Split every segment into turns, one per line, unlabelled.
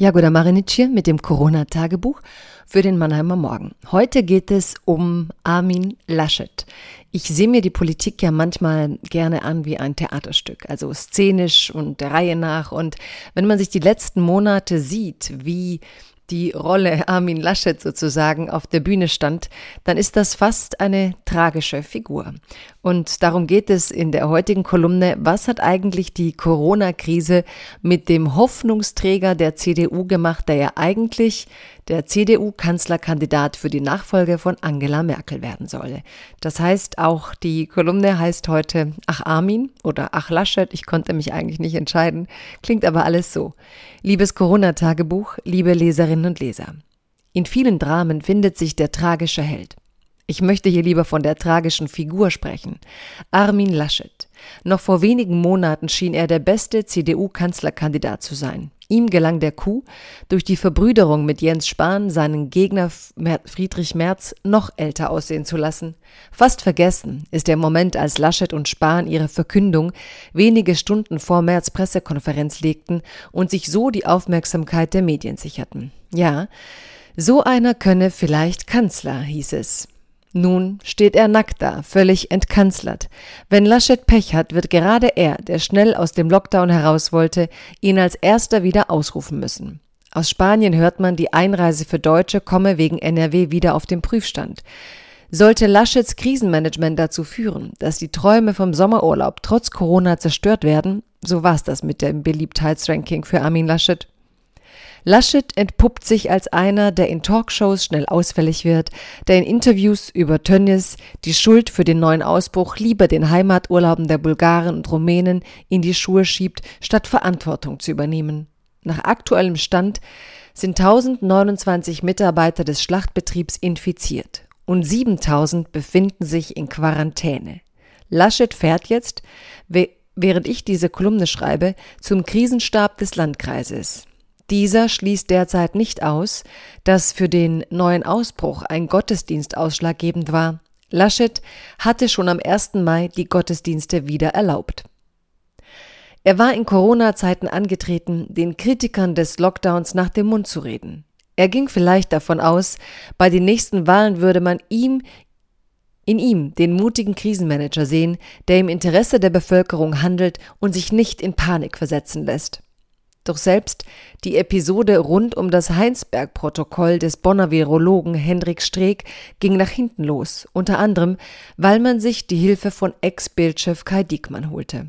Jagoda Marinic hier mit dem Corona-Tagebuch für den Mannheimer Morgen. Heute geht es um Armin Laschet. Ich sehe mir die Politik ja manchmal gerne an wie ein Theaterstück, also szenisch und der Reihe nach. Und wenn man sich die letzten Monate sieht, wie die Rolle Armin Laschet sozusagen auf der Bühne stand, dann ist das fast eine tragische Figur. Und darum geht es in der heutigen Kolumne, was hat eigentlich die Corona-Krise mit dem Hoffnungsträger der CDU gemacht, der ja eigentlich der CDU-Kanzlerkandidat für die Nachfolge von Angela Merkel werden solle. Das heißt, auch die Kolumne heißt heute Ach Armin oder Ach Laschet, ich konnte mich eigentlich nicht entscheiden, klingt aber alles so. Liebes Corona-Tagebuch, liebe Leserinnen und Leser. In vielen Dramen findet sich der tragische Held. Ich möchte hier lieber von der tragischen Figur sprechen. Armin Laschet. Noch vor wenigen Monaten schien er der beste CDU-Kanzlerkandidat zu sein. Ihm gelang der Coup, durch die Verbrüderung mit Jens Spahn seinen Gegner Friedrich Merz noch älter aussehen zu lassen. Fast vergessen ist der Moment, als Laschet und Spahn ihre Verkündung wenige Stunden vor Merz Pressekonferenz legten und sich so die Aufmerksamkeit der Medien sicherten. Ja, so einer könne vielleicht Kanzler, hieß es. Nun steht er nackt da, völlig entkanzlert. Wenn Laschet Pech hat, wird gerade er, der schnell aus dem Lockdown heraus wollte, ihn als erster wieder ausrufen müssen. Aus Spanien hört man, die Einreise für Deutsche komme wegen NRW wieder auf den Prüfstand. Sollte Laschets Krisenmanagement dazu führen, dass die Träume vom Sommerurlaub trotz Corona zerstört werden, so war's das mit dem Beliebtheitsranking für Armin Laschet. Laschet entpuppt sich als einer, der in Talkshows schnell ausfällig wird, der in Interviews über Tönnies die Schuld für den neuen Ausbruch lieber den Heimaturlauben der Bulgaren und Rumänen in die Schuhe schiebt, statt Verantwortung zu übernehmen. Nach aktuellem Stand sind 1029 Mitarbeiter des Schlachtbetriebs infiziert und 7000 befinden sich in Quarantäne. Laschet fährt jetzt, während ich diese Kolumne schreibe, zum Krisenstab des Landkreises. Dieser schließt derzeit nicht aus, dass für den neuen Ausbruch ein Gottesdienst ausschlaggebend war. Laschet hatte schon am 1. Mai die Gottesdienste wieder erlaubt. Er war in Corona-Zeiten angetreten, den Kritikern des Lockdowns nach dem Mund zu reden. Er ging vielleicht davon aus, bei den nächsten Wahlen würde man ihm in ihm den mutigen Krisenmanager sehen, der im Interesse der Bevölkerung handelt und sich nicht in Panik versetzen lässt. Doch selbst die Episode rund um das Heinsberg-Protokoll des Bonner Virologen Hendrik Streeck ging nach hinten los, unter anderem, weil man sich die Hilfe von Ex-Bildchef Kai Diekmann holte.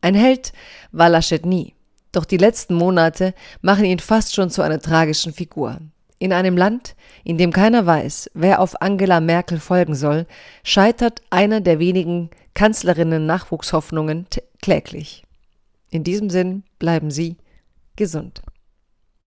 Ein Held war Laschet nie, doch die letzten Monate machen ihn fast schon zu einer tragischen Figur. In einem Land, in dem keiner weiß, wer auf Angela Merkel folgen soll, scheitert einer der wenigen Kanzlerinnen Nachwuchshoffnungen kläglich. In diesem Sinn bleiben Sie gesund.